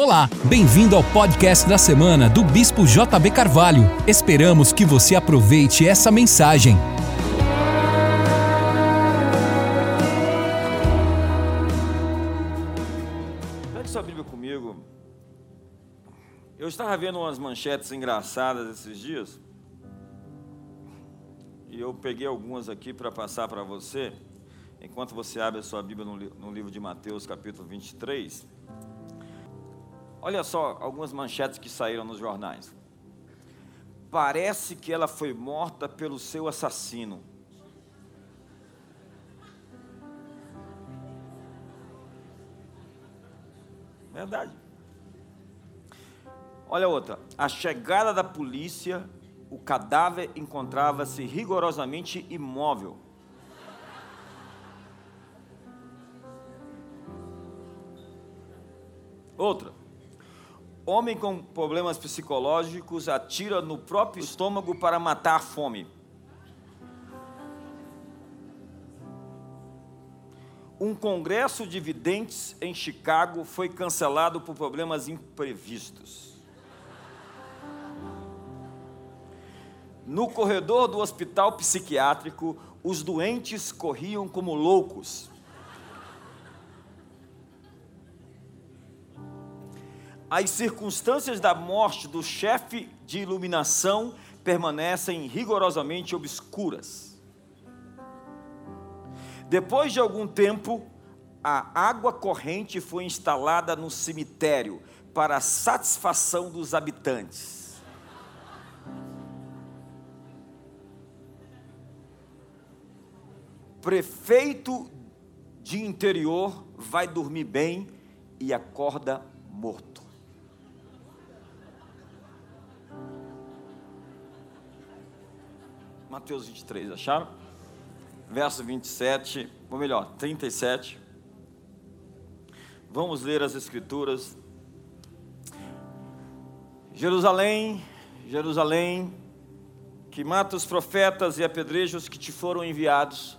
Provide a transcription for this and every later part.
Olá, bem-vindo ao podcast da semana do Bispo JB Carvalho. Esperamos que você aproveite essa mensagem. Pegue sua Bíblia comigo. Eu estava vendo umas manchetes engraçadas esses dias. E eu peguei algumas aqui para passar para você. Enquanto você abre a sua Bíblia no, livro de Mateus, capítulo 23. Olha só algumas manchetes que saíram nos jornais. Parece que ela foi morta pelo seu assassino. Verdade. Olha outra. A chegada da polícia, o cadáver encontrava-se rigorosamente imóvel. Outra. Homem com problemas psicológicos atira no próprio estômago para matar a fome. Um congresso de videntes em Chicago foi cancelado por problemas imprevistos. No corredor do hospital psiquiátrico, os doentes corriam como loucos. As circunstâncias da morte do chefe de iluminação permanecem rigorosamente obscuras. Depois de algum tempo, a água corrente foi instalada no cemitério para a satisfação dos habitantes. Prefeito de interior vai dormir bem e acorda morto. Mateus 23, acharam? Verso 27, ou melhor, 37. Vamos ler as Escrituras. Jerusalém, Jerusalém, que mata os profetas e apedrejos que te foram enviados.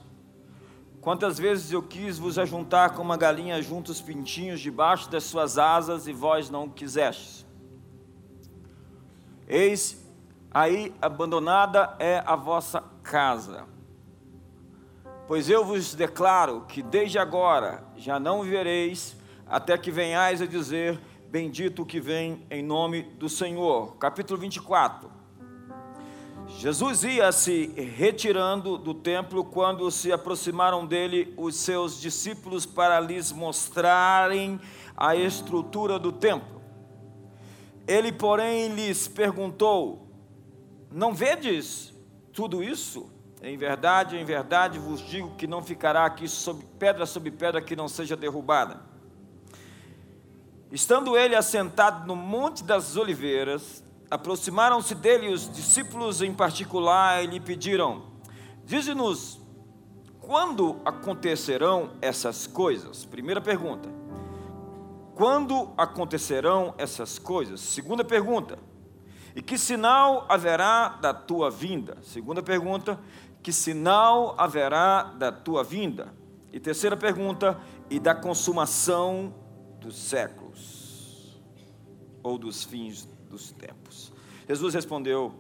Quantas vezes eu quis vos ajuntar como uma galinha junto os pintinhos debaixo das suas asas e vós não quisestes. Eis aí abandonada é a vossa casa. Pois eu vos declaro que desde agora já não vereis, até que venhais a dizer: Bendito que vem em nome do Senhor. Capítulo 24. Jesus ia se retirando do templo quando se aproximaram dele os seus discípulos para lhes mostrarem a estrutura do templo. Ele, porém, lhes perguntou: não vedes tudo isso? Em verdade, em verdade vos digo que não ficará aqui pedra sobre pedra que não seja derrubada. Estando ele assentado no Monte das Oliveiras, aproximaram-se dele os discípulos em particular e lhe pediram: Dize-nos, quando acontecerão essas coisas? Primeira pergunta. Quando acontecerão essas coisas? Segunda pergunta. E que sinal haverá da tua vinda? Segunda pergunta, que sinal haverá da tua vinda? E terceira pergunta, e da consumação dos séculos, ou dos fins dos tempos. Jesus respondeu: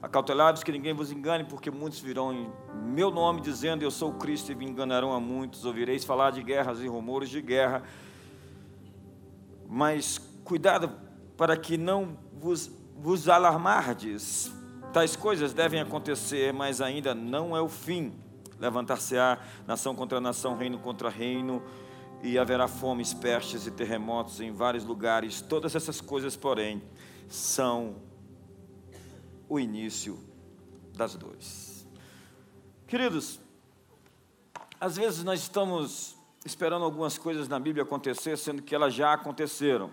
Acautelados que ninguém vos engane, porque muitos virão em meu nome, dizendo: Eu sou Cristo, e me enganarão a muitos. Ouvireis falar de guerras e rumores de guerra. Mas cuidado para que não vos vos alarmardes. Tais coisas devem acontecer, mas ainda não é o fim. Levantar-se-á nação contra nação, reino contra reino, e haverá fomes, pestes e terremotos em vários lugares. Todas essas coisas, porém, são o início das dores. Queridos, às vezes nós estamos esperando algumas coisas na Bíblia acontecer, sendo que elas já aconteceram.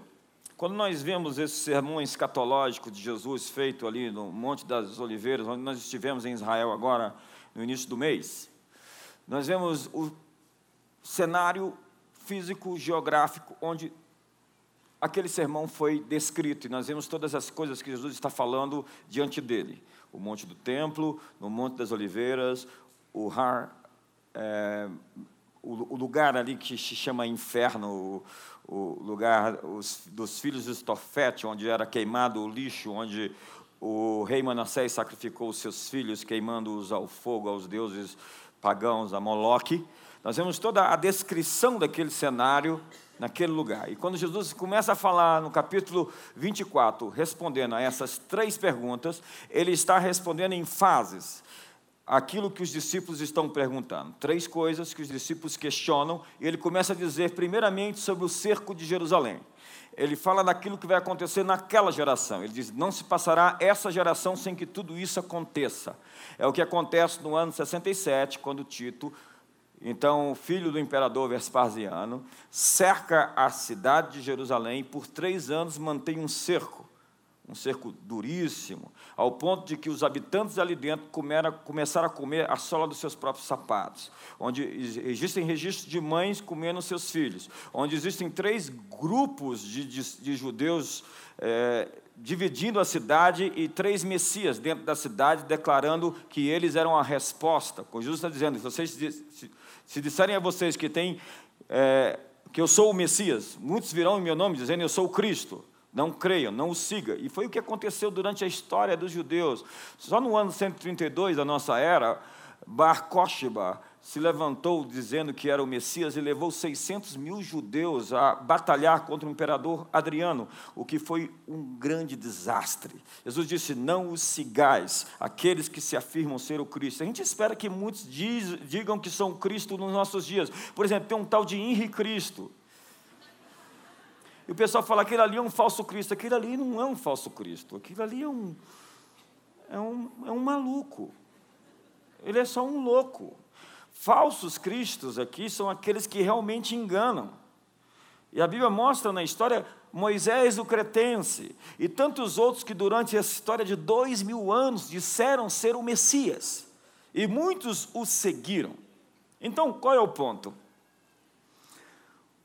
Quando nós vemos esse sermão escatológico de Jesus feito ali no Monte das Oliveiras, onde nós estivemos em Israel agora no início do mês, nós vemos o cenário físico, geográfico, onde aquele sermão foi descrito, e nós vemos todas as coisas que Jesus está falando diante dele. O Monte do Templo, no Monte das Oliveiras, o Har, é, o, o lugar ali que se chama inferno, o, lugar os, dos filhos de Estofete, onde era queimado o lixo, onde o rei Manassés sacrificou os seus filhos, queimando-os ao fogo, aos deuses pagãos, a Moloque. Nós vemos toda a descrição daquele cenário naquele lugar. E quando Jesus começa a falar no capítulo 24, respondendo a essas três perguntas, ele está respondendo em fases aquilo que os discípulos estão perguntando. Três coisas que os discípulos questionam, e ele começa a dizer, primeiramente, sobre o cerco de Jerusalém. Ele fala daquilo que vai acontecer naquela geração. Ele diz: não se passará essa geração sem que tudo isso aconteça. É o que acontece no ano 67, quando Tito então, filho do imperador Vespasiano cerca a cidade de Jerusalém e por três anos mantém um cerco, um cerco duríssimo, ao ponto de que os habitantes ali dentro começaram a comer a sola dos seus próprios sapatos, onde existem registros de mães comendo seus filhos, onde existem três grupos de, de, de judeus é, dividindo a cidade e três messias dentro da cidade, declarando que eles eram a resposta. O Jesus está dizendo: se vocês se, se disserem a vocês que tem, é, que eu sou o Messias, muitos virão em meu nome dizendo eu sou o Cristo. Não creiam, não o siga. E foi o que aconteceu durante a história dos judeus. Só no ano 132 da nossa era, Bar Kokhba se levantou dizendo que era o Messias e levou 600 mil judeus a batalhar contra o imperador Adriano, o que foi um grande desastre. Jesus disse: Não os sigais, aqueles que se afirmam ser o Cristo. A gente espera que muitos diz, digam que são Cristo nos nossos dias. Por exemplo, tem um tal de Henri Cristo. E o pessoal fala: aquele ali é um falso Cristo. Aquele ali não é um falso Cristo. Aquilo ali é um, é um, é um maluco. Ele é só um louco. Falsos cristos aqui são aqueles que realmente enganam. E a Bíblia mostra na história Moisés o cretense e tantos outros que durante essa história de dois mil anos disseram ser o Messias. E muitos o seguiram. Então, qual é o ponto?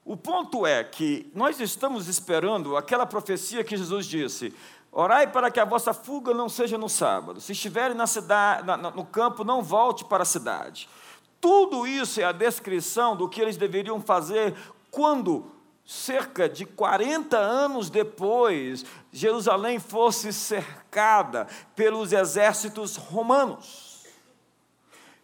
O ponto é que nós estamos esperando aquela profecia que Jesus disse: Orai para que a vossa fuga não seja no sábado. Se estiverem na cidade, na, no campo, não volte para a cidade. Tudo isso é a descrição do que eles deveriam fazer quando, cerca de 40 anos depois, Jerusalém fosse cercada pelos exércitos romanos.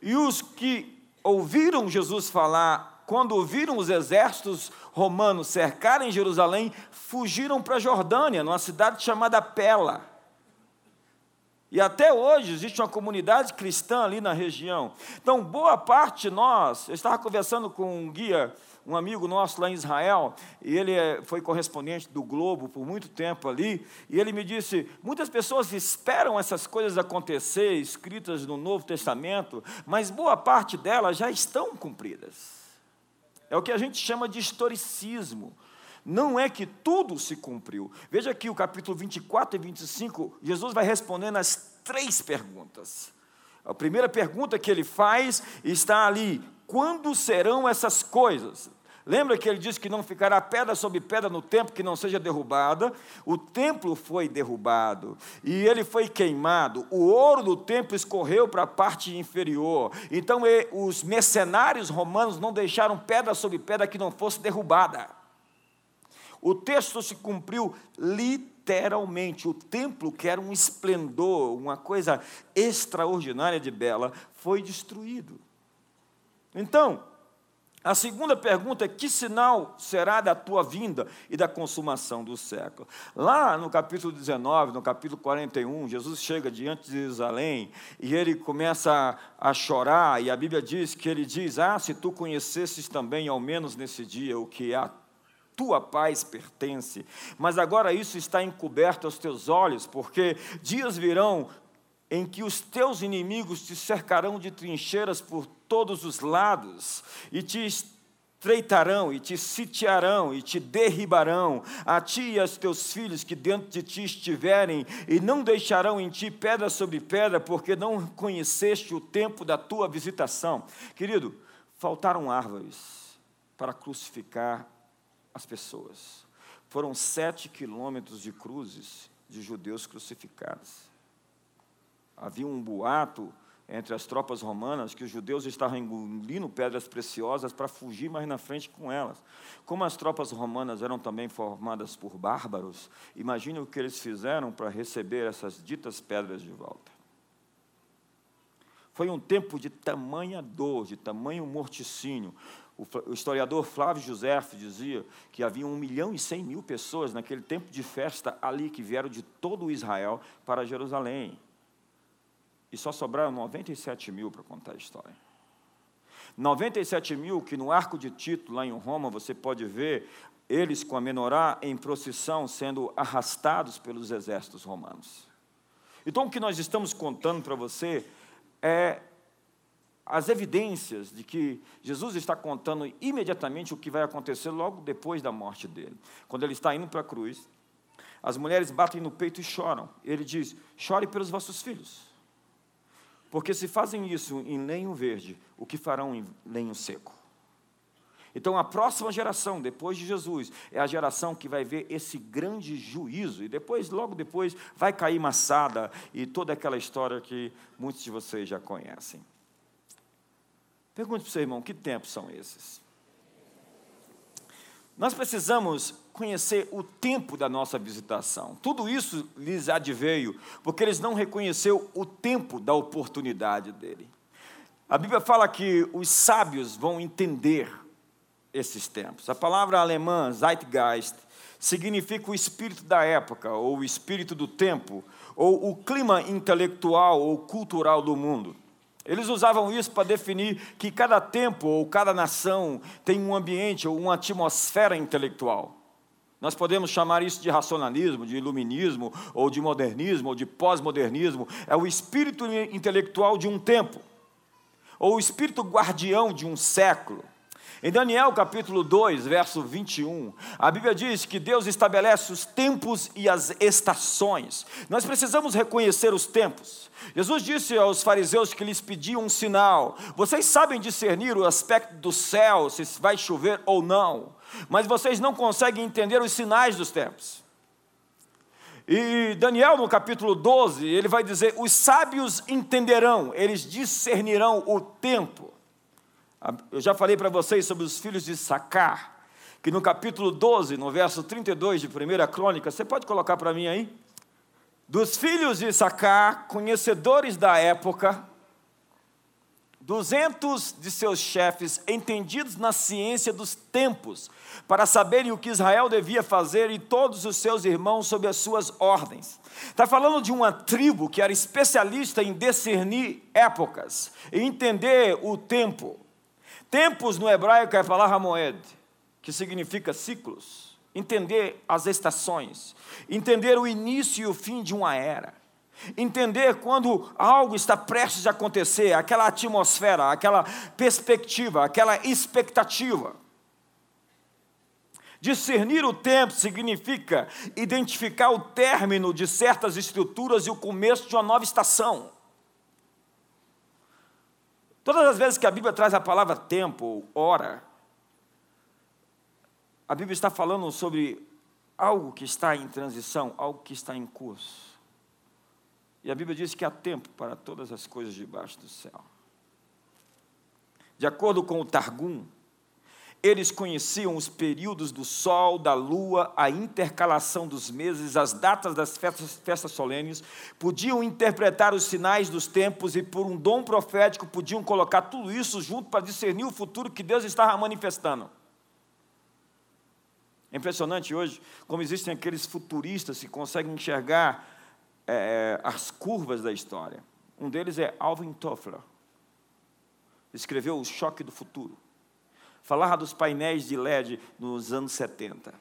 E os que ouviram Jesus falar, quando ouviram os exércitos romanos cercarem Jerusalém, fugiram para a Jordânia, numa cidade chamada Pela. E até hoje existe uma comunidade cristã ali na região. Então, boa parte de nós, eu estava conversando com um guia, um amigo nosso lá em Israel, e ele é, foi correspondente do Globo por muito tempo ali, e ele me disse: muitas pessoas esperam essas coisas acontecer, escritas no Novo Testamento, mas boa parte delas já estão cumpridas. É o que a gente chama de historicismo. Não é que tudo se cumpriu. Veja aqui o capítulo 24 e 25, Jesus vai respondendo as três perguntas. A primeira pergunta que ele faz está ali: quando serão essas coisas? Lembra que ele disse que não ficará pedra sobre pedra no templo que não seja derrubada? O templo foi derrubado e ele foi queimado. O ouro do templo escorreu para a parte inferior. Então os mercenários romanos não deixaram pedra sobre pedra que não fosse derrubada. O texto se cumpriu literalmente. O templo, que era um esplendor, uma coisa extraordinária de bela, foi destruído. Então, a segunda pergunta é: que sinal será da tua vinda e da consumação do século? Lá no capítulo 19, no capítulo 41, Jesus chega diante de Jerusalém e ele começa a, a chorar, e a Bíblia diz que ele diz: Ah, se tu conhecesses também, ao menos nesse dia, o que a tua paz pertence. Mas agora isso está encoberto aos teus olhos, porque dias virão em que os teus inimigos te cercarão de trincheiras por todos os lados e te estreitarão e te sitiarão e te derribarão, a ti e aos teus filhos que dentro de ti estiverem, e não deixarão em ti pedra sobre pedra, porque não conheceste o tempo da tua visitação. Querido, faltaram árvores para crucificar as pessoas. Foram sete quilômetros de cruzes de judeus crucificados. Havia um boato entre as tropas romanas que os judeus estavam engolindo pedras preciosas para fugir mais na frente com elas. Como as tropas romanas eram também formadas por bárbaros, imagine o que eles fizeram para receber essas ditas pedras de volta. Foi um tempo de tamanha dor, de tamanho morticínio. O historiador Flávio José dizia que havia um milhão e cem mil pessoas naquele tempo de festa ali que vieram de todo Israel para Jerusalém. E só sobraram 97 mil para contar a história. 97 mil que no arco de Tito, lá em Roma, você pode ver eles com a menorá em procissão sendo arrastados pelos exércitos romanos. Então, o que nós estamos contando para você é as evidências de que Jesus está contando imediatamente o que vai acontecer logo depois da morte dele. Quando ele está indo para a cruz, as mulheres batem no peito e choram. Ele diz: chore pelos vossos filhos. Porque se fazem isso em lenho verde, o que farão em lenho seco? Então, a próxima geração, depois de Jesus, é a geração que vai ver esse grande juízo. E depois, logo depois, vai cair maçada e toda aquela história que muitos de vocês já conhecem. Pergunte para o seu irmão: que tempos são esses? Nós precisamos conhecer o tempo da nossa visitação. Tudo isso lhes adveio, porque eles não reconheceu o tempo da oportunidade dele. A Bíblia fala que os sábios vão entender esses tempos. A palavra alemã Zeitgeist significa o espírito da época, ou o espírito do tempo, ou o clima intelectual ou cultural do mundo. Eles usavam isso para definir que cada tempo ou cada nação tem um ambiente ou uma atmosfera intelectual. Nós podemos chamar isso de racionalismo, de iluminismo, ou de modernismo, ou de pós-modernismo. É o espírito intelectual de um tempo, ou o espírito guardião de um século. Em Daniel capítulo 2, verso 21, a Bíblia diz que Deus estabelece os tempos e as estações. Nós precisamos reconhecer os tempos. Jesus disse aos fariseus que lhes pediam um sinal. Vocês sabem discernir o aspecto do céu, se vai chover ou não, mas vocês não conseguem entender os sinais dos tempos. E Daniel, no capítulo 12, ele vai dizer: os sábios entenderão, eles discernirão o tempo. Eu já falei para vocês sobre os filhos de Sacar, que no capítulo 12, no verso 32 de 1 Crônica, você pode colocar para mim aí? Dos filhos de Sacar, conhecedores da época, duzentos de seus chefes, entendidos na ciência dos tempos, para saberem o que Israel devia fazer e todos os seus irmãos sob as suas ordens. Está falando de uma tribo que era especialista em discernir épocas, e entender o tempo. Tempos no hebraico é a palavra moed, que significa ciclos. Entender as estações, entender o início e o fim de uma era. Entender quando algo está prestes a acontecer, aquela atmosfera, aquela perspectiva, aquela expectativa. Discernir o tempo significa identificar o término de certas estruturas e o começo de uma nova estação. Todas as vezes que a Bíblia traz a palavra tempo, hora, a Bíblia está falando sobre algo que está em transição, algo que está em curso. E a Bíblia diz que há tempo para todas as coisas debaixo do céu. De acordo com o Targum, eles conheciam os períodos do sol, da lua, a intercalação dos meses, as datas das festas, festas solenes, podiam interpretar os sinais dos tempos e, por um dom profético, podiam colocar tudo isso junto para discernir o futuro que Deus estava manifestando. É impressionante hoje como existem aqueles futuristas que conseguem enxergar é, as curvas da história. Um deles é Alvin Toffler. Escreveu O Choque do Futuro falava dos painéis de LED nos anos 70.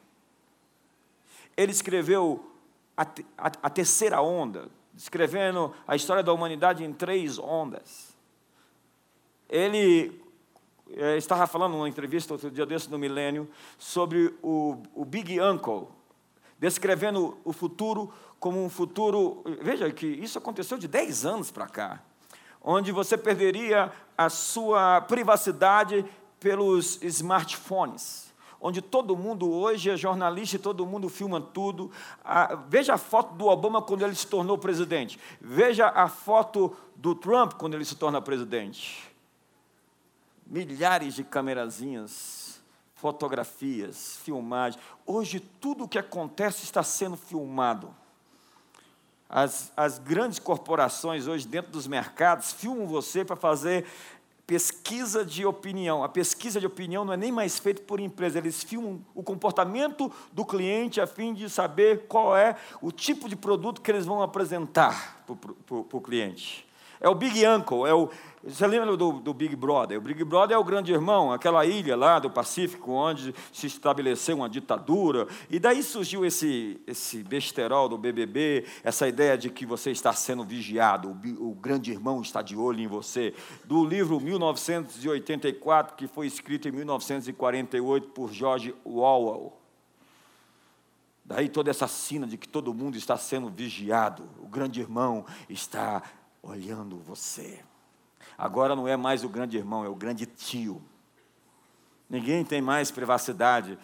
Ele escreveu a, a, a terceira onda, descrevendo a história da humanidade em três ondas. Ele é, estava falando numa entrevista outro dia desse no Milênio sobre o, o Big Uncle, descrevendo o futuro como um futuro. Veja que isso aconteceu de 10 anos para cá, onde você perderia a sua privacidade pelos smartphones, onde todo mundo hoje é jornalista e todo mundo filma tudo. Veja a foto do Obama quando ele se tornou presidente. Veja a foto do Trump quando ele se torna presidente. Milhares de camerazinhas, fotografias, filmagens. Hoje tudo o que acontece está sendo filmado. As, as grandes corporações hoje dentro dos mercados filmam você para fazer pesquisa de opinião. A pesquisa de opinião não é nem mais feita por empresa, eles filmam o comportamento do cliente a fim de saber qual é o tipo de produto que eles vão apresentar para o cliente. É o Big Uncle, é o, você lembra do, do, Big Brother? O Big Brother é o grande irmão, aquela ilha lá do Pacífico, onde se estabeleceu uma ditadura. E daí surgiu esse, esse besterol do BBB, essa ideia de que você está sendo vigiado, o, o grande irmão está de olho em você. Do livro 1984, que foi escrito em 1948 por George Orwell. Daí toda essa cena de que todo mundo está sendo vigiado, o grande irmão está olhando você. Agora não é mais o grande irmão, é o grande tio. Ninguém tem mais privacidade.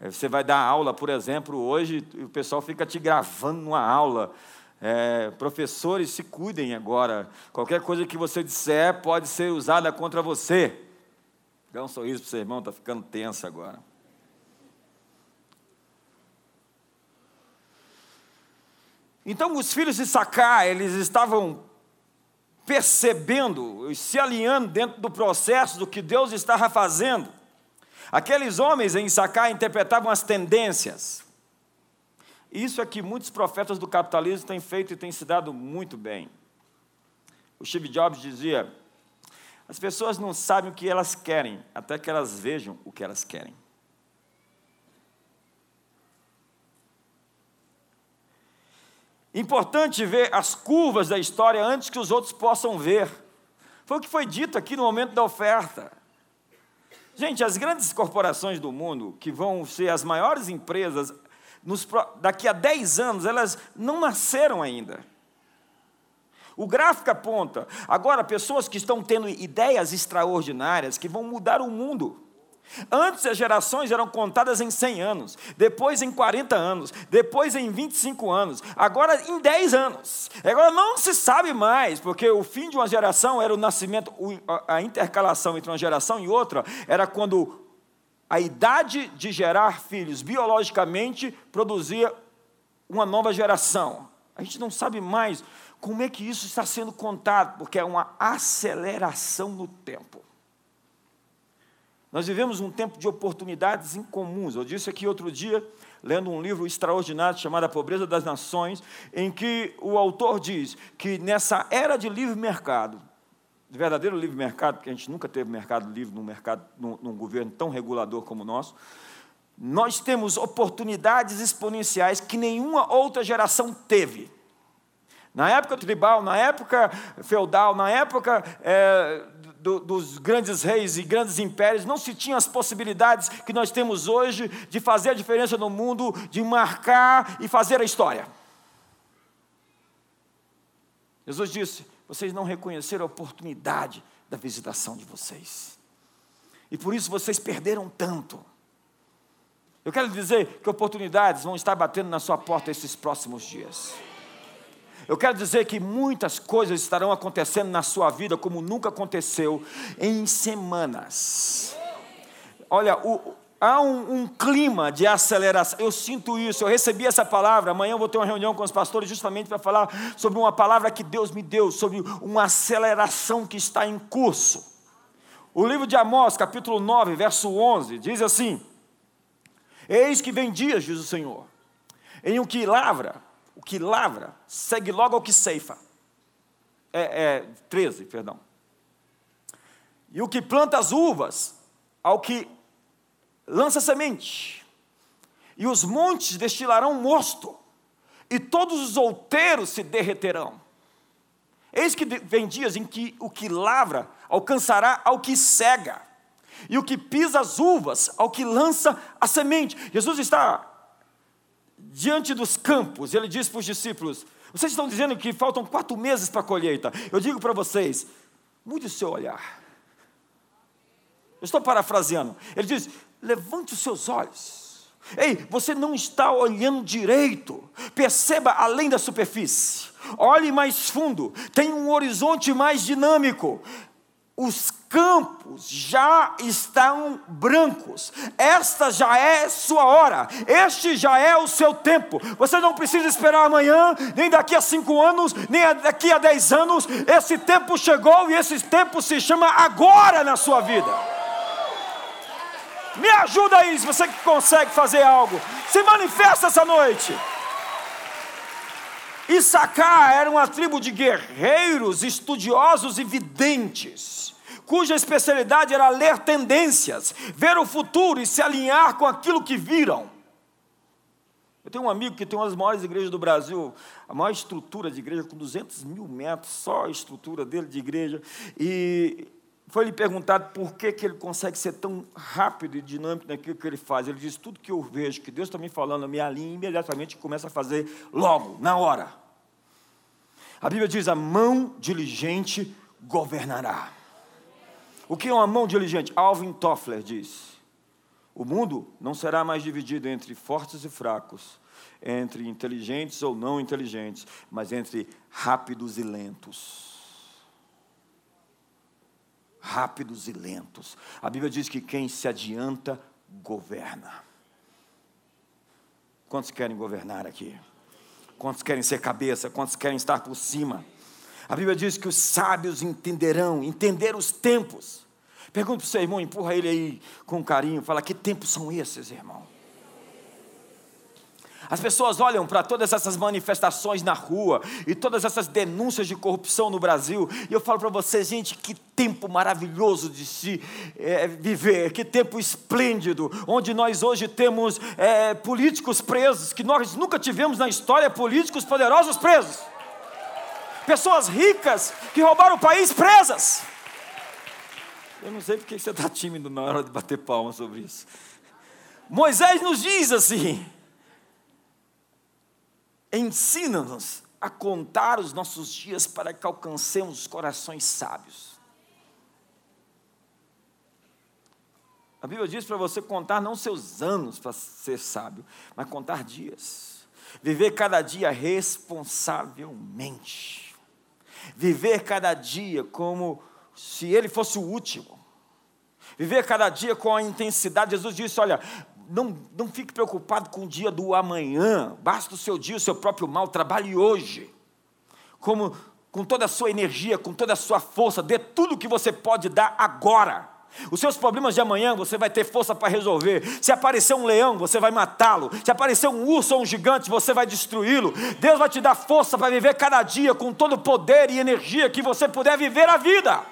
É, você vai dar aula, por exemplo, hoje o pessoal fica te gravando numa aula. É, professores, se cuidem agora. Qualquer coisa que você disser pode ser usada contra você. Dá um sorriso para o seu irmão, está ficando tenso agora. Então, os filhos de Sacá, eles estavam percebendo, se alinhando dentro do processo do que Deus estava fazendo. Aqueles homens em Issacar interpretavam as tendências. Isso é que muitos profetas do capitalismo têm feito e têm se dado muito bem. O Steve Jobs dizia: as pessoas não sabem o que elas querem, até que elas vejam o que elas querem. Importante ver as curvas da história antes que os outros possam ver. Foi o que foi dito aqui no momento da oferta. Gente, as grandes corporações do mundo, que vão ser as maiores empresas, nos, daqui a 10 anos, elas não nasceram ainda. O gráfico aponta. Agora, pessoas que estão tendo ideias extraordinárias que vão mudar o mundo. Antes as gerações eram contadas em 100 anos, depois em 40 anos, depois em 25 anos, agora em 10 anos. Agora não se sabe mais, porque o fim de uma geração era o nascimento, a intercalação entre uma geração e outra era quando a idade de gerar filhos biologicamente produzia uma nova geração. A gente não sabe mais como é que isso está sendo contado, porque é uma aceleração no tempo. Nós vivemos um tempo de oportunidades incomuns. Eu disse aqui outro dia, lendo um livro extraordinário chamado A Pobreza das Nações, em que o autor diz que nessa era de livre mercado, de verdadeiro livre mercado, porque a gente nunca teve mercado livre num, mercado, num, num governo tão regulador como o nosso, nós temos oportunidades exponenciais que nenhuma outra geração teve. Na época tribal, na época feudal, na época é, do, dos grandes reis e grandes impérios, não se tinha as possibilidades que nós temos hoje de fazer a diferença no mundo, de marcar e fazer a história. Jesus disse: vocês não reconheceram a oportunidade da visitação de vocês, e por isso vocês perderam tanto. Eu quero dizer que oportunidades vão estar batendo na sua porta esses próximos dias. Eu quero dizer que muitas coisas estarão acontecendo na sua vida como nunca aconteceu em semanas. Olha, o, há um, um, clima de aceleração. Eu sinto isso, eu recebi essa palavra. Amanhã eu vou ter uma reunião com os pastores justamente para falar sobre uma palavra que Deus me deu, sobre uma aceleração que está em curso. O livro de Amós, capítulo 9, verso 11, diz assim: Eis que vem dias, diz o Senhor, em o que lavra o que lavra segue logo ao que ceifa. É, é 13, perdão. E o que planta as uvas ao que lança semente. E os montes destilarão mosto, e todos os outeiros se derreterão. Eis que vem dias em que o que lavra alcançará ao que cega, e o que pisa as uvas ao que lança a semente. Jesus está diante dos campos, ele disse para os discípulos: Vocês estão dizendo que faltam quatro meses para a colheita. Eu digo para vocês: mude o seu olhar. Eu estou parafraseando. Ele diz: levante os seus olhos. Ei, você não está olhando direito. Perceba além da superfície. Olhe mais fundo. Tem um horizonte mais dinâmico os campos já estão brancos, esta já é sua hora, este já é o seu tempo. Você não precisa esperar amanhã, nem daqui a cinco anos, nem daqui a dez anos. Esse tempo chegou e esse tempo se chama agora na sua vida. Me ajuda aí, se você consegue fazer algo. Se manifesta essa noite. Issacar era uma tribo de guerreiros, estudiosos e videntes cuja especialidade era ler tendências, ver o futuro e se alinhar com aquilo que viram. Eu tenho um amigo que tem uma das maiores igrejas do Brasil, a maior estrutura de igreja, com 200 mil metros, só a estrutura dele de igreja, e foi lhe perguntado por que, que ele consegue ser tão rápido e dinâmico naquilo que ele faz. Ele diz: tudo que eu vejo, que Deus está me falando, me alinha imediatamente e começa a fazer logo, na hora. A Bíblia diz: a mão diligente governará. O que é uma mão diligente? Alvin Toffler diz: o mundo não será mais dividido entre fortes e fracos, entre inteligentes ou não inteligentes, mas entre rápidos e lentos. Rápidos e lentos. A Bíblia diz que quem se adianta, governa. Quantos querem governar aqui? Quantos querem ser cabeça? Quantos querem estar por cima? A Bíblia diz que os sábios entenderão, entender os tempos. Pergunta para o seu irmão, empurra ele aí com carinho, fala: que tempos são esses, irmão? As pessoas olham para todas essas manifestações na rua e todas essas denúncias de corrupção no Brasil, e eu falo para você, gente, que tempo maravilhoso de se é, viver, que tempo esplêndido, onde nós hoje temos é, políticos presos, que nós nunca tivemos na história políticos poderosos presos pessoas ricas que roubaram o país presas. Eu não sei porque você está tímido na hora de bater palma sobre isso. Moisés nos diz assim: ensina-nos a contar os nossos dias para que alcancemos os corações sábios. A Bíblia diz para você contar não seus anos para ser sábio, mas contar dias. Viver cada dia responsavelmente viver cada dia como se ele fosse o último, viver cada dia com a intensidade. Jesus disse: Olha, não, não fique preocupado com o dia do amanhã, basta o seu dia, o seu próprio mal, trabalhe hoje, como com toda a sua energia, com toda a sua força, dê tudo o que você pode dar agora. Os seus problemas de amanhã você vai ter força para resolver. Se aparecer um leão, você vai matá-lo. Se aparecer um urso ou um gigante, você vai destruí-lo. Deus vai te dar força para viver cada dia com todo o poder e energia que você puder viver a vida.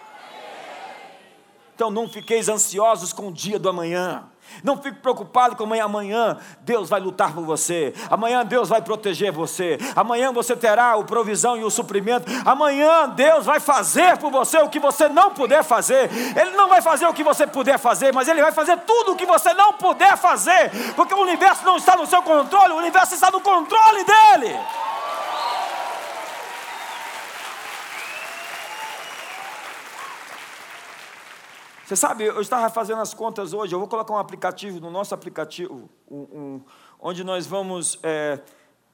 Então não fiqueis ansiosos com o dia do amanhã. Não fique preocupado com amanhã. Amanhã Deus vai lutar por você. Amanhã Deus vai proteger você. Amanhã você terá a provisão e o suprimento. Amanhã Deus vai fazer por você o que você não puder fazer. Ele não vai fazer o que você puder fazer, mas Ele vai fazer tudo o que você não puder fazer. Porque o universo não está no seu controle, o universo está no controle dele. Você sabe, eu estava fazendo as contas hoje, eu vou colocar um aplicativo no nosso aplicativo, um, um, onde nós vamos é,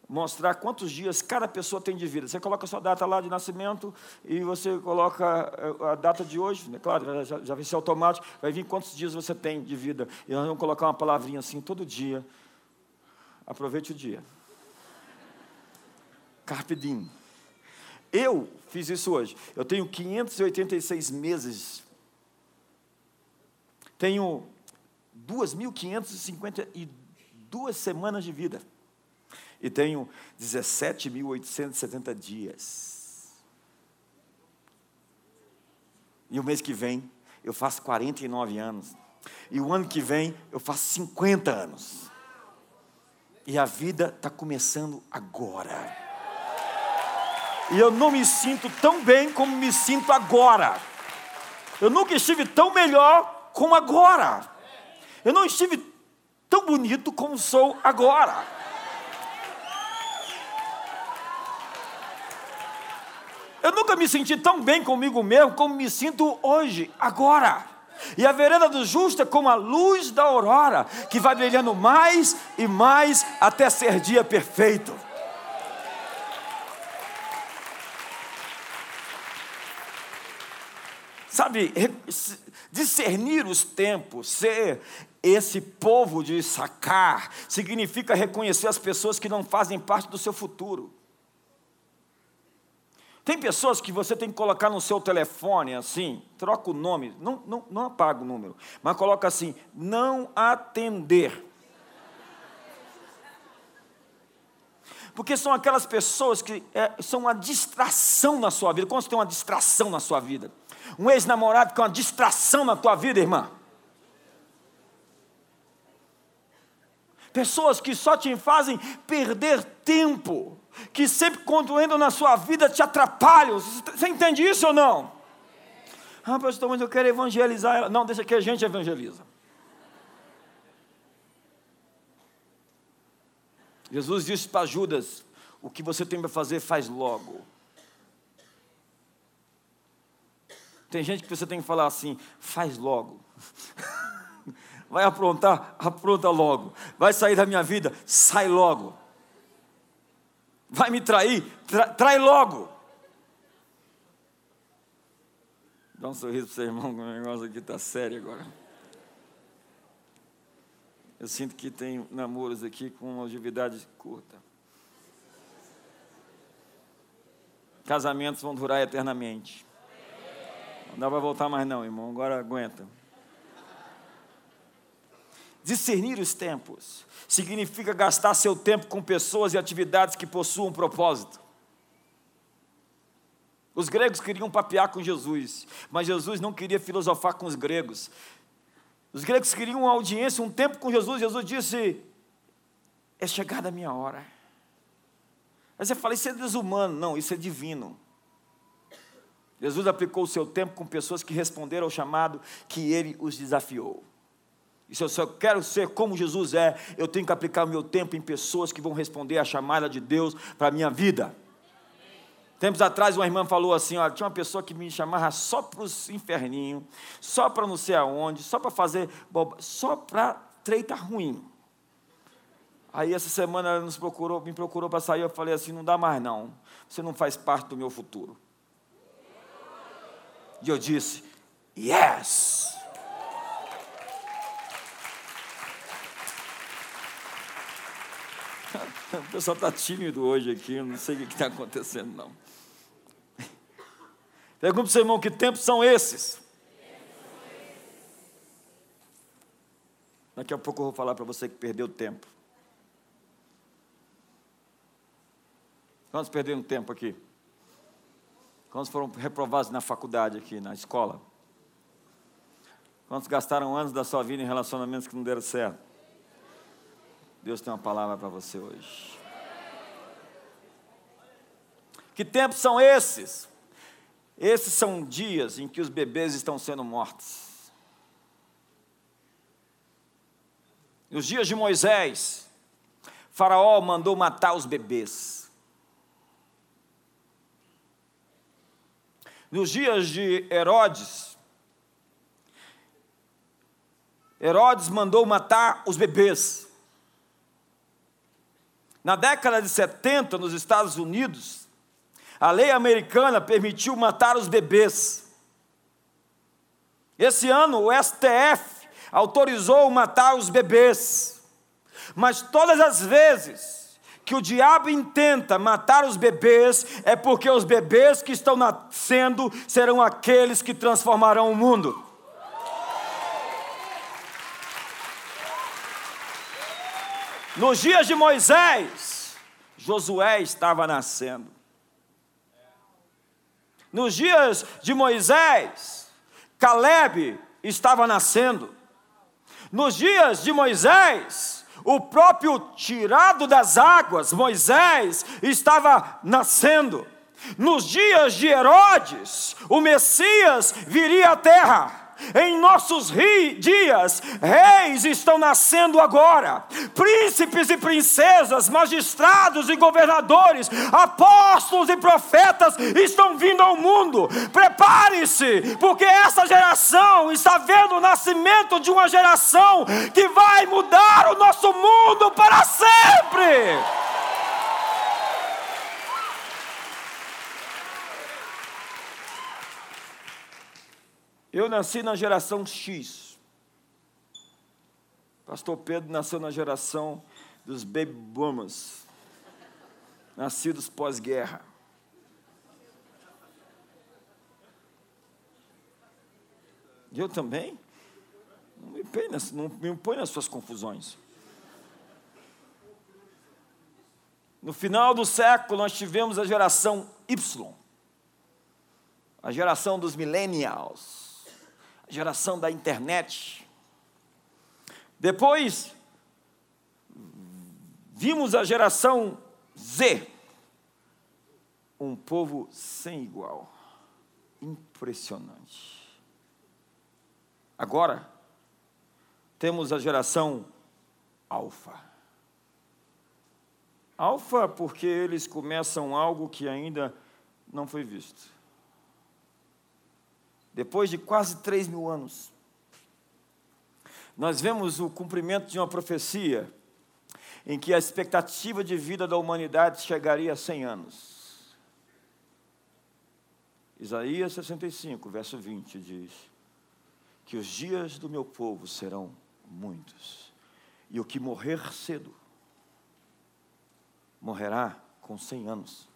mostrar quantos dias cada pessoa tem de vida. Você coloca a sua data lá de nascimento e você coloca é, a data de hoje, né? claro, já, já vai ser automático, vai vir quantos dias você tem de vida. E nós vamos colocar uma palavrinha assim todo dia. Aproveite o dia. Carpe diem. Eu fiz isso hoje. Eu tenho 586 meses tenho 2.552 semanas de vida. E tenho 17.870 dias. E o mês que vem eu faço 49 anos. E o ano que vem eu faço 50 anos. E a vida está começando agora. E eu não me sinto tão bem como me sinto agora. Eu nunca estive tão melhor como agora. Eu não estive tão bonito como sou agora. Eu nunca me senti tão bem comigo mesmo como me sinto hoje, agora. E a vereda do justo é como a luz da aurora, que vai brilhando mais e mais até ser dia perfeito. Sabe, discernir os tempos, ser esse povo de sacar, significa reconhecer as pessoas que não fazem parte do seu futuro. Tem pessoas que você tem que colocar no seu telefone assim, troca o nome, não, não, não apaga o número, mas coloca assim, não atender. Porque são aquelas pessoas que é, são uma distração na sua vida. Como você tem uma distração na sua vida? Um ex-namorado que é uma distração na tua vida, irmã. Pessoas que só te fazem perder tempo que sempre quando entram na sua vida te atrapalham. Você entende isso ou não? Ah, pastor, mas eu quero evangelizar ela. Não, deixa que a gente evangeliza. Jesus disse para Judas: O que você tem para fazer, faz logo. Tem gente que você tem que falar assim: faz logo. Vai aprontar, apronta logo. Vai sair da minha vida, sai logo vai me trair, tra, trai logo. Dá um sorriso para o seu irmão, que o negócio aqui está sério agora. Eu sinto que tem namoros aqui com longevidade curta. Casamentos vão durar eternamente. Não dá para voltar mais não, irmão. Agora aguenta. Discernir os tempos significa gastar seu tempo com pessoas e atividades que possuam propósito. Os gregos queriam papear com Jesus, mas Jesus não queria filosofar com os gregos. Os gregos queriam uma audiência, um tempo com Jesus. Jesus disse: É chegada a minha hora. Aí você fala: Isso é desumano. Não, isso é divino. Jesus aplicou o seu tempo com pessoas que responderam ao chamado que ele os desafiou. E se eu só quero ser como Jesus é, eu tenho que aplicar o meu tempo em pessoas que vão responder à chamada de Deus para a minha vida. Tempos atrás, uma irmã falou assim: ó, tinha uma pessoa que me chamava só para os inferninhos, só para não sei aonde, só para fazer, só para treita ruim. Aí essa semana ela nos procurou, me procurou para sair, eu falei assim: não dá mais não, você não faz parte do meu futuro. E eu disse: yes! O pessoal está tímido hoje aqui, eu não sei o que está acontecendo, não. Pergunta para o seu irmão: que tempos são esses? Daqui a pouco eu vou falar para você que perdeu tempo. Quantos perderam tempo aqui? Quantos foram reprovados na faculdade aqui, na escola? Quantos gastaram anos da sua vida em relacionamentos que não deram certo? Deus tem uma palavra para você hoje. Que tempos são esses? Esses são dias em que os bebês estão sendo mortos. Nos dias de Moisés, Faraó mandou matar os bebês. Nos dias de Herodes, Herodes mandou matar os bebês. Na década de 70, nos Estados Unidos, a lei americana permitiu matar os bebês. Esse ano, o STF autorizou matar os bebês. Mas todas as vezes que o diabo intenta matar os bebês, é porque os bebês que estão nascendo serão aqueles que transformarão o mundo. Nos dias de Moisés, Josué estava nascendo. Nos dias de Moisés, Caleb estava nascendo. Nos dias de Moisés, o próprio tirado das águas, Moisés, estava nascendo. Nos dias de Herodes, o Messias viria à terra. Em nossos dias, reis estão nascendo agora, príncipes e princesas, magistrados e governadores, apóstolos e profetas estão vindo ao mundo. Prepare-se, porque essa geração está vendo o nascimento de uma geração que vai mudar o nosso mundo para sempre. Eu nasci na geração X. Pastor Pedro nasceu na geração dos baby boomers, nascidos pós-guerra. Eu também? Não me, põe não me põe nas suas confusões. No final do século, nós tivemos a geração Y, a geração dos millennials geração da internet. Depois, vimos a geração Z, um povo sem igual, impressionante. Agora, temos a geração Alfa. Alfa porque eles começam algo que ainda não foi visto depois de quase três mil anos, nós vemos o cumprimento de uma profecia em que a expectativa de vida da humanidade chegaria a 100 anos. Isaías 65, verso 20 diz: Que os dias do meu povo serão muitos, e o que morrer cedo morrerá com 100 anos.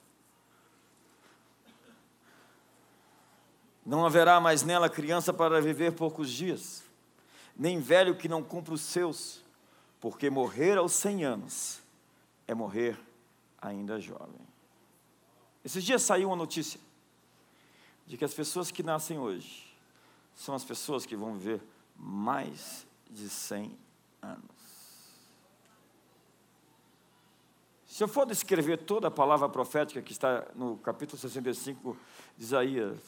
Não haverá mais nela criança para viver poucos dias, nem velho que não cumpra os seus, porque morrer aos cem anos é morrer ainda jovem. Esses dias saiu uma notícia de que as pessoas que nascem hoje são as pessoas que vão viver mais de 100 anos. Se eu for descrever toda a palavra profética que está no capítulo 65 de Isaías,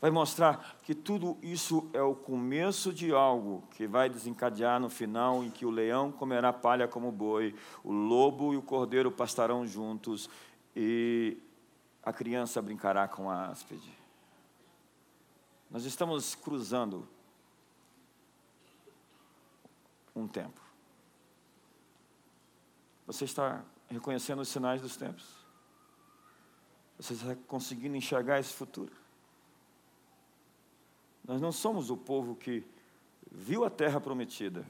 vai mostrar que tudo isso é o começo de algo que vai desencadear no final, em que o leão comerá palha como boi, o lobo e o cordeiro pastarão juntos e a criança brincará com a áspide. Nós estamos cruzando um tempo. Você está reconhecendo os sinais dos tempos? Você está conseguindo enxergar esse futuro? Nós não somos o povo que viu a terra prometida,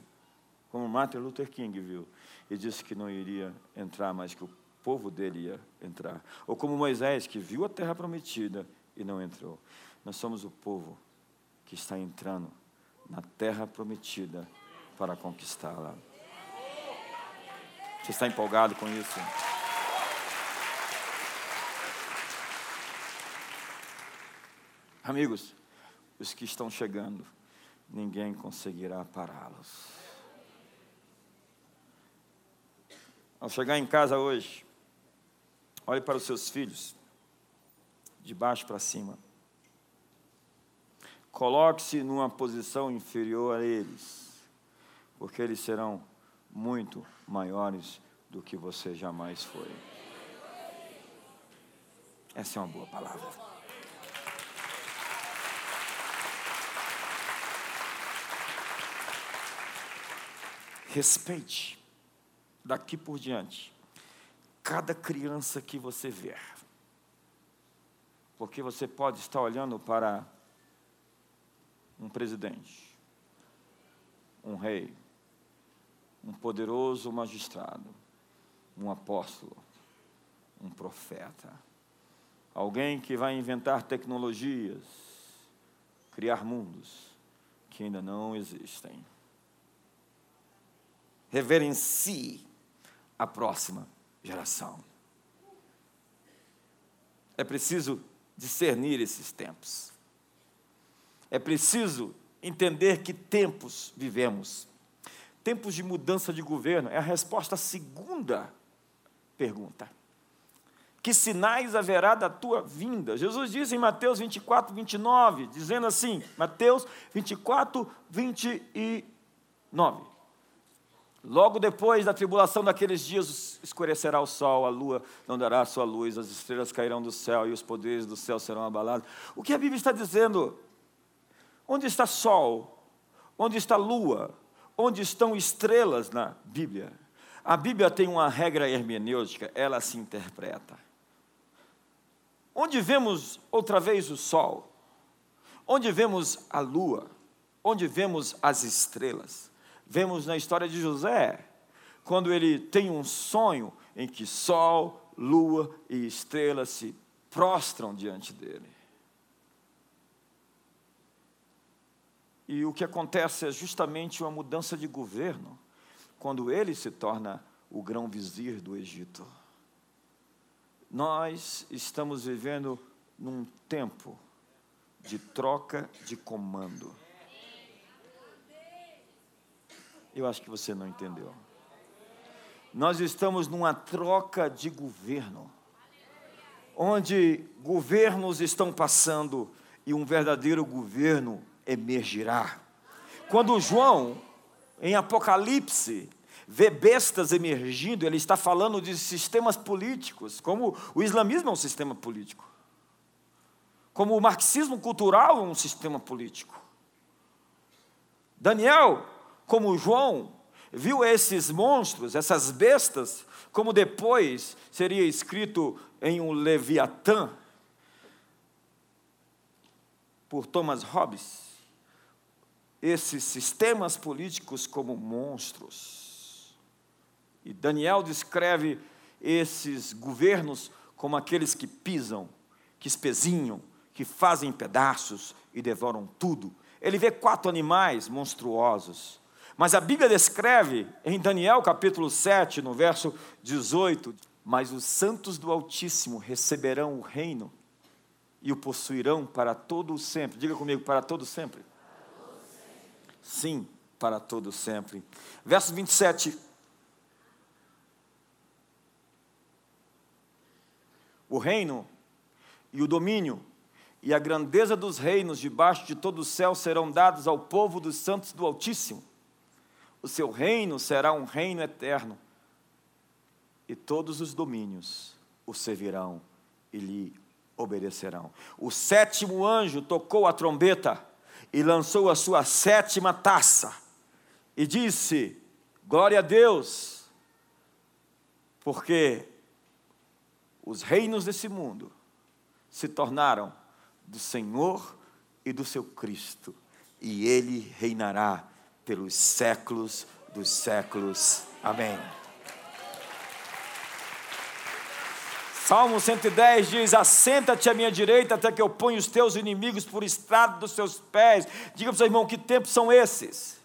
como Martin Luther King viu, e disse que não iria entrar, mas que o povo dele ia entrar. Ou como Moisés, que viu a terra prometida e não entrou. Nós somos o povo que está entrando na terra prometida para conquistá-la. Você está empolgado com isso? Amigos, os que estão chegando, ninguém conseguirá pará-los. Ao chegar em casa hoje, olhe para os seus filhos, de baixo para cima. Coloque-se numa posição inferior a eles, porque eles serão muito maiores do que você jamais foi. Essa é uma boa palavra. Respeite, daqui por diante, cada criança que você ver. Porque você pode estar olhando para um presidente, um rei, um poderoso magistrado, um apóstolo, um profeta, alguém que vai inventar tecnologias, criar mundos que ainda não existem reverencie a próxima geração. É preciso discernir esses tempos. É preciso entender que tempos vivemos. Tempos de mudança de governo é a resposta à segunda pergunta. que sinais haverá da tua vinda? Jesus disse em Mateus 24, 29, dizendo assim, Mateus 24, 29. Logo depois da tribulação daqueles dias, escurecerá o sol, a lua não dará sua luz, as estrelas cairão do céu e os poderes do céu serão abalados. O que a Bíblia está dizendo? Onde está sol? Onde está lua? Onde estão estrelas na Bíblia? A Bíblia tem uma regra hermenêutica, ela se interpreta. Onde vemos outra vez o sol? Onde vemos a lua? Onde vemos as estrelas? Vemos na história de José, quando ele tem um sonho em que sol, lua e estrelas se prostram diante dele. E o que acontece é justamente uma mudança de governo, quando ele se torna o grão-vizir do Egito. Nós estamos vivendo num tempo de troca de comando. Eu acho que você não entendeu. Nós estamos numa troca de governo, onde governos estão passando e um verdadeiro governo emergirá. Quando João, em Apocalipse, vê bestas emergindo, ele está falando de sistemas políticos, como o islamismo é um sistema político, como o marxismo cultural é um sistema político. Daniel, como João, viu esses monstros, essas bestas, como depois seria escrito em um Leviatã, por Thomas Hobbes, esses sistemas políticos como monstros. E Daniel descreve esses governos como aqueles que pisam, que espezinham, que fazem pedaços e devoram tudo. Ele vê quatro animais monstruosos. Mas a Bíblia descreve em Daniel capítulo 7, no verso 18: Mas os santos do Altíssimo receberão o reino e o possuirão para todo o sempre. Diga comigo, para todo sempre. Sim, para todo sempre. Verso 27. o reino e o domínio e a grandeza dos reinos debaixo de todo o céu serão dados ao povo dos santos do Altíssimo. O seu reino será um reino eterno, e todos os domínios o servirão e lhe obedecerão. O sétimo anjo tocou a trombeta e lançou a sua sétima taça, e disse: Glória a Deus, porque os reinos desse mundo se tornaram do Senhor e do seu Cristo, e ele reinará pelos séculos dos séculos. Amém. Salmo 110 diz: Assenta-te à minha direita até que eu ponha os teus inimigos por estrado dos seus pés. Diga para o seu irmão: que tempos são esses?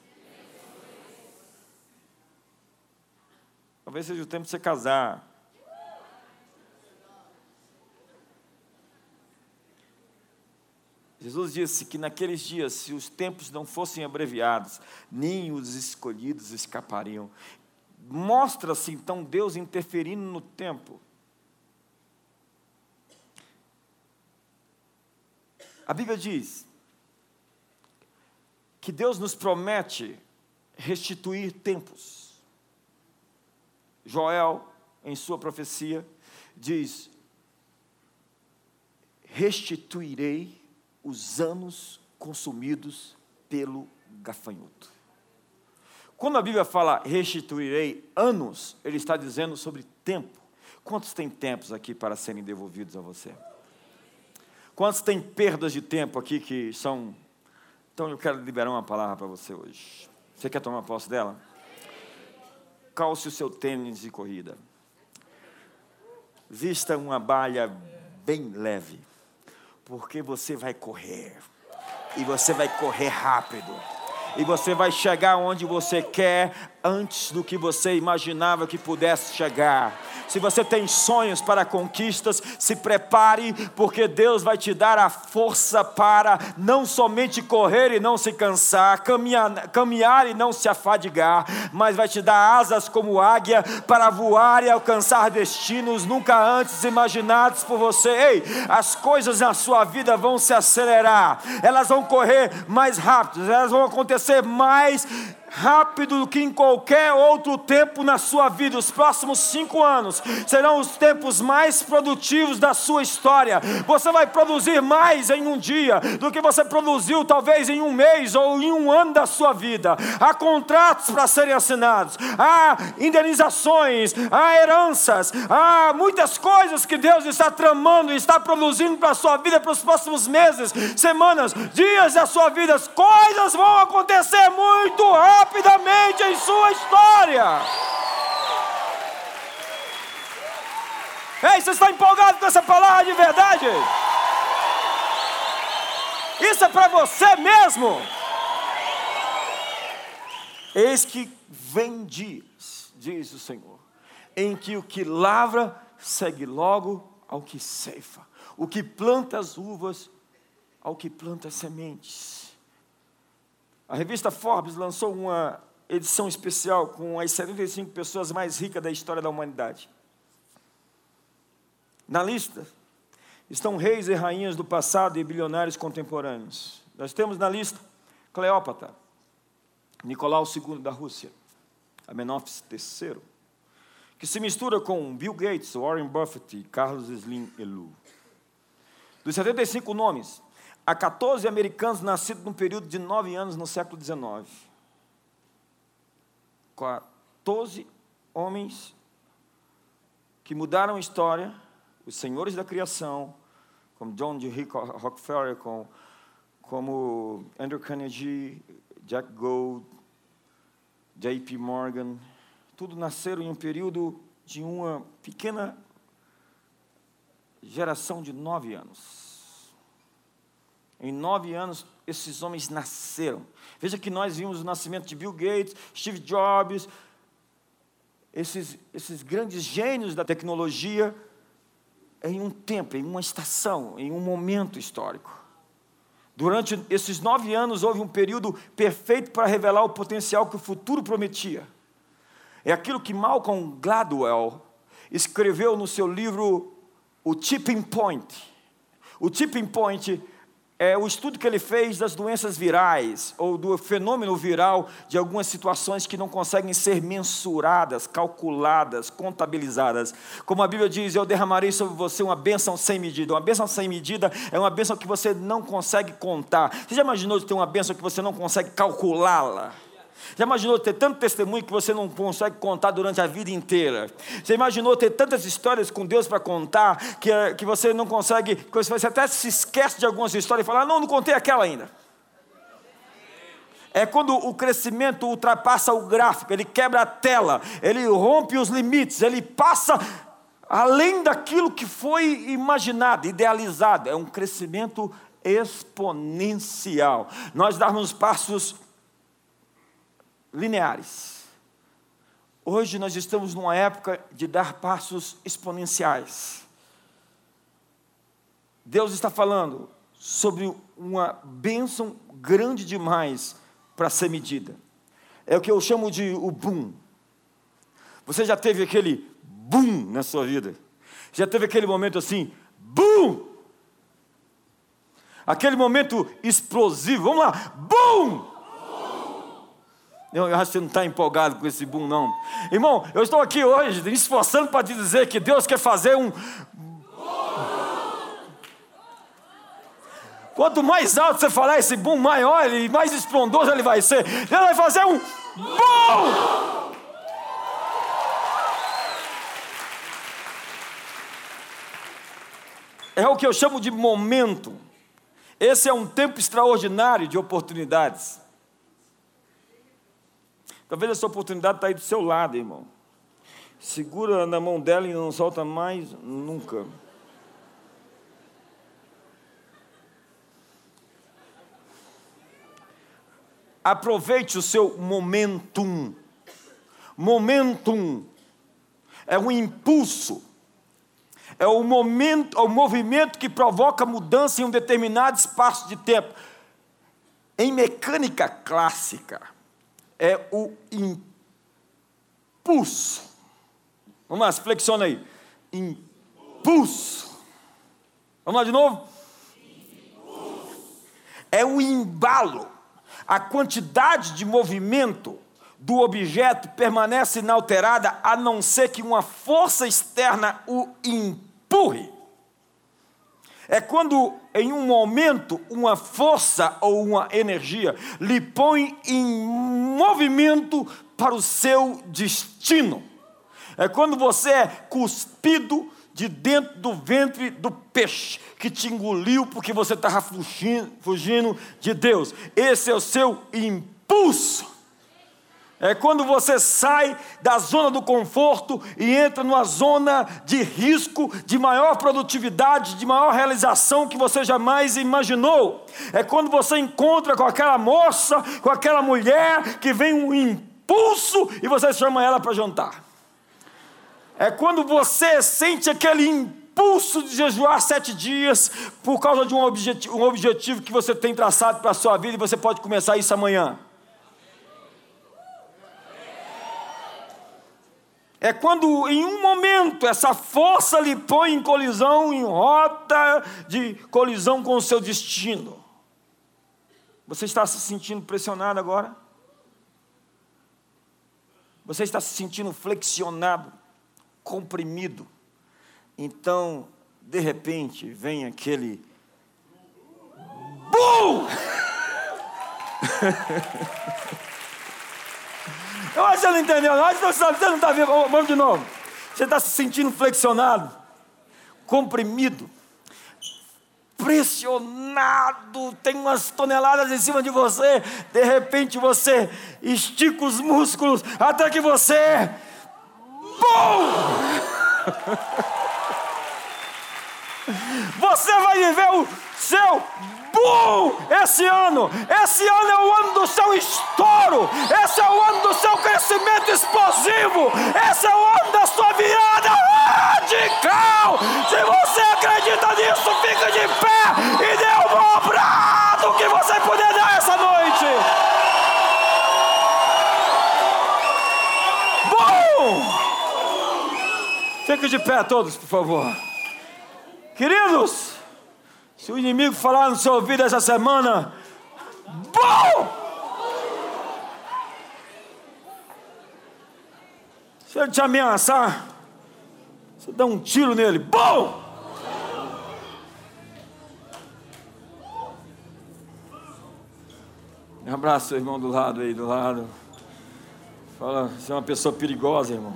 Talvez seja o tempo de você casar. Jesus disse que naqueles dias, se os tempos não fossem abreviados, nem os escolhidos escapariam. Mostra-se então Deus interferindo no tempo. A Bíblia diz que Deus nos promete restituir tempos. Joel, em sua profecia, diz: Restituirei os anos consumidos pelo gafanhoto. Quando a Bíblia fala restituirei anos, ele está dizendo sobre tempo. Quantos tem tempos aqui para serem devolvidos a você? Quantos tem perdas de tempo aqui que são. Então eu quero liberar uma palavra para você hoje. Você quer tomar posse dela? Calce o seu tênis de corrida. Vista uma balha bem leve porque você vai correr. E você vai correr rápido. E você vai chegar onde você quer antes do que você imaginava que pudesse chegar. Se você tem sonhos para conquistas, se prepare, porque Deus vai te dar a força para não somente correr e não se cansar, caminhar, caminhar e não se afadigar, mas vai te dar asas como águia para voar e alcançar destinos nunca antes imaginados por você. Ei, as coisas na sua vida vão se acelerar, elas vão correr mais rápido, elas vão acontecer mais rápido do que em qualquer outro tempo na sua vida. Os próximos cinco anos serão os tempos mais produtivos da sua história. Você vai produzir mais em um dia do que você produziu talvez em um mês ou em um ano da sua vida. Há contratos para serem assinados, há indenizações, há heranças, há muitas coisas que Deus está tramando e está produzindo para a sua vida para os próximos meses, semanas, dias da sua vida. As coisas vão acontecer muito rápido rapidamente em sua história. Ei, você está empolgado com essa palavra de verdade? Isso é para você mesmo. Eis que vem dias, diz o Senhor, em que o que lavra segue logo ao que ceifa, o que planta as uvas ao que planta sementes. A revista Forbes lançou uma edição especial com as 75 pessoas mais ricas da história da humanidade. Na lista estão reis e rainhas do passado e bilionários contemporâneos. Nós temos na lista Cleópatra, Nicolau II da Rússia, Amenófis III, que se mistura com Bill Gates, Warren Buffett e Carlos Slim Elu. Dos 75 nomes, a 14 americanos nascidos num período de nove anos no século XIX. 14 homens que mudaram a história, os senhores da criação, como John D. Rockefeller, como, como Andrew Carnegie, Jack Gold, J.P. Morgan, tudo nasceram em um período de uma pequena geração de nove anos. Em nove anos, esses homens nasceram. Veja que nós vimos o nascimento de Bill Gates, Steve Jobs, esses, esses grandes gênios da tecnologia, em um tempo, em uma estação, em um momento histórico. Durante esses nove anos, houve um período perfeito para revelar o potencial que o futuro prometia. É aquilo que Malcolm Gladwell escreveu no seu livro O Tipping Point. O Tipping Point é, o estudo que ele fez das doenças virais, ou do fenômeno viral de algumas situações que não conseguem ser mensuradas, calculadas, contabilizadas. Como a Bíblia diz, eu derramarei sobre você uma bênção sem medida. Uma bênção sem medida é uma bênção que você não consegue contar. Você já imaginou de ter uma bênção que você não consegue calculá-la? Já imaginou ter tanto testemunho que você não consegue contar durante a vida inteira? Já imaginou ter tantas histórias com Deus para contar que, eh, que você não consegue, que você até se esquece de algumas histórias e fala, ah, não, não contei aquela ainda. É quando o crescimento ultrapassa o gráfico, ele quebra a tela, ele rompe os limites, ele passa além daquilo que foi imaginado, idealizado. É um crescimento exponencial. Nós darmos passos lineares. Hoje nós estamos numa época de dar passos exponenciais. Deus está falando sobre uma bênção grande demais para ser medida. É o que eu chamo de o boom. Você já teve aquele boom na sua vida? Já teve aquele momento assim, boom! Aquele momento explosivo, vamos lá, boom! Eu acho que você não está empolgado com esse boom, não. Irmão, eu estou aqui hoje esforçando para te dizer que Deus quer fazer um. Quanto mais alto você falar esse boom, maior e mais estrondoso ele vai ser. Ele vai fazer um boom! É o que eu chamo de momento. Esse é um tempo extraordinário de oportunidades. Talvez essa oportunidade está aí do seu lado, irmão. Segura na mão dela e não solta mais nunca. Aproveite o seu momentum. Momentum é um impulso, é o momento, é o movimento que provoca mudança em um determinado espaço de tempo. Em mecânica clássica, é o impulso. Vamos lá, flexiona aí. Impulso. Vamos lá de novo? É o embalo, a quantidade de movimento do objeto permanece inalterada a não ser que uma força externa o empurre. É quando, em um momento, uma força ou uma energia lhe põe em movimento para o seu destino. É quando você é cuspido de dentro do ventre do peixe que te engoliu porque você estava fugindo, fugindo de Deus. Esse é o seu impulso. É quando você sai da zona do conforto e entra numa zona de risco, de maior produtividade, de maior realização que você jamais imaginou. É quando você encontra com aquela moça, com aquela mulher que vem um impulso e você chama ela para jantar. É quando você sente aquele impulso de jejuar sete dias por causa de um objetivo, um objetivo que você tem traçado para a sua vida e você pode começar isso amanhã. É quando em um momento essa força lhe põe em colisão, em rota de colisão com o seu destino. Você está se sentindo pressionado agora? Você está se sentindo flexionado, comprimido? Então, de repente, vem aquele. BUM! Eu acho que você não entendeu, não. Você não está vendo. Vamos de novo. Você está se sentindo flexionado, comprimido, pressionado, tem umas toneladas em cima de você. De repente você estica os músculos até que você. Bum! Você vai viver o seu Bum! Esse ano, esse ano é o ano do seu estouro, esse é o ano do seu crescimento explosivo, esse é o ano da sua virada radical. Se você acredita nisso, fica de pé e dê o maior brado que você puder dar essa noite. Bum! Fique de pé todos, por favor. Queridos, se o inimigo falar no seu ouvido essa semana, bom! Se ele te ameaçar, você dá um tiro nele, bom! Abraça seu irmão do lado aí, do lado. Fala, você é uma pessoa perigosa, irmão.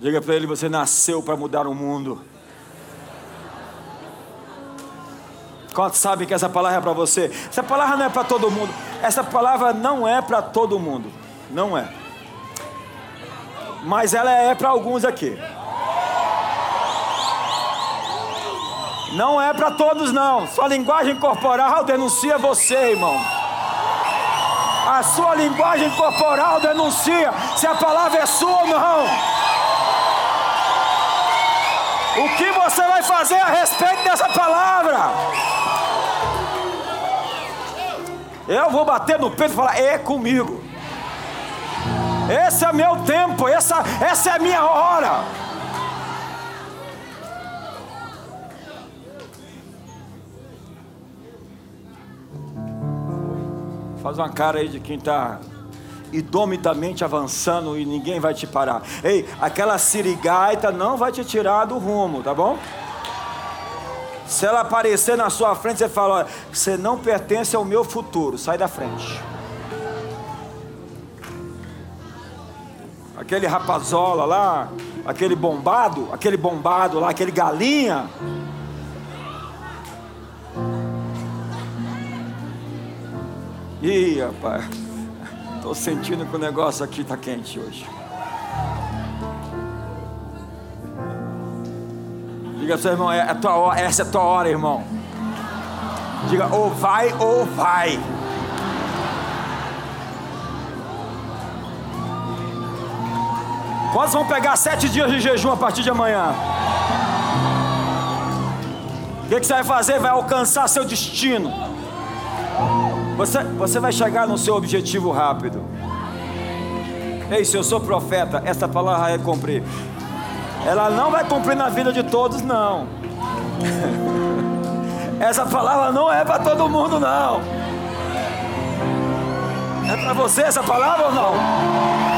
Diga para ele: você nasceu para mudar o mundo. Quantos sabem que essa palavra é para você? Essa palavra não é para todo mundo. Essa palavra não é para todo mundo. Não é. Mas ela é para alguns aqui. Não é para todos, não. Sua linguagem corporal denuncia você, irmão. A sua linguagem corporal denuncia se a palavra é sua ou não. O que você vai fazer a respeito dessa palavra? Eu vou bater no peito e falar: é comigo. Esse é meu tempo, essa, essa é a minha hora. Faz uma cara aí de quem está idomitamente avançando e ninguém vai te parar. Ei, aquela sirigaita não vai te tirar do rumo, tá bom? Se ela aparecer na sua frente, você fala: você não pertence ao meu futuro, sai da frente. Aquele rapazola lá, aquele bombado, aquele bombado lá, aquele galinha. Ih, rapaz. Estou sentindo que o negócio aqui está quente hoje. Diga para seu irmão, é, é tua hora, essa é a tua hora, irmão. Diga, ou vai ou vai. Quantos vão pegar sete dias de jejum a partir de amanhã? O que, que você vai fazer? Vai alcançar seu destino. Você, você vai chegar no seu objetivo rápido. Ei, se eu sou profeta, essa palavra vai cumprir. Ela não vai cumprir na vida de todos, não. Essa palavra não é para todo mundo, não. É para você essa palavra ou não?